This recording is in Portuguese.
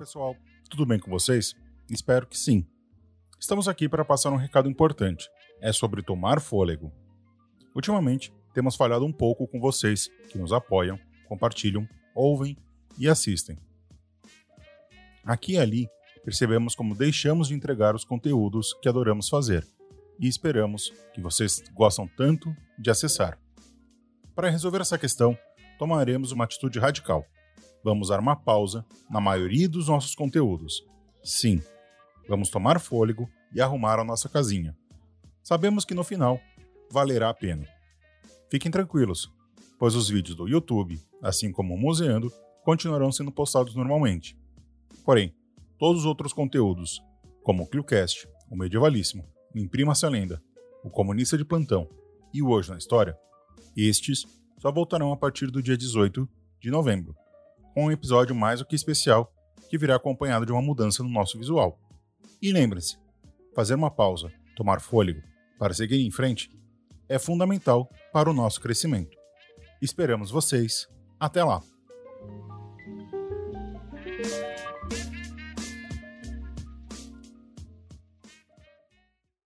pessoal, tudo bem com vocês? Espero que sim. Estamos aqui para passar um recado importante. É sobre tomar fôlego. Ultimamente, temos falhado um pouco com vocês que nos apoiam, compartilham, ouvem e assistem. Aqui e ali, percebemos como deixamos de entregar os conteúdos que adoramos fazer e esperamos que vocês gostam tanto de acessar. Para resolver essa questão, tomaremos uma atitude radical vamos dar uma pausa na maioria dos nossos conteúdos. Sim, vamos tomar fôlego e arrumar a nossa casinha. Sabemos que no final valerá a pena. Fiquem tranquilos, pois os vídeos do YouTube, assim como o Museando, continuarão sendo postados normalmente. Porém, todos os outros conteúdos, como o ClioCast, o Medievalíssimo, o Imprima-se a Lenda, o Comunista de Plantão e o Hoje na História, estes só voltarão a partir do dia 18 de novembro com um episódio mais do que especial que virá acompanhado de uma mudança no nosso visual. E lembre-se, fazer uma pausa, tomar fôlego para seguir em frente é fundamental para o nosso crescimento. Esperamos vocês. Até lá!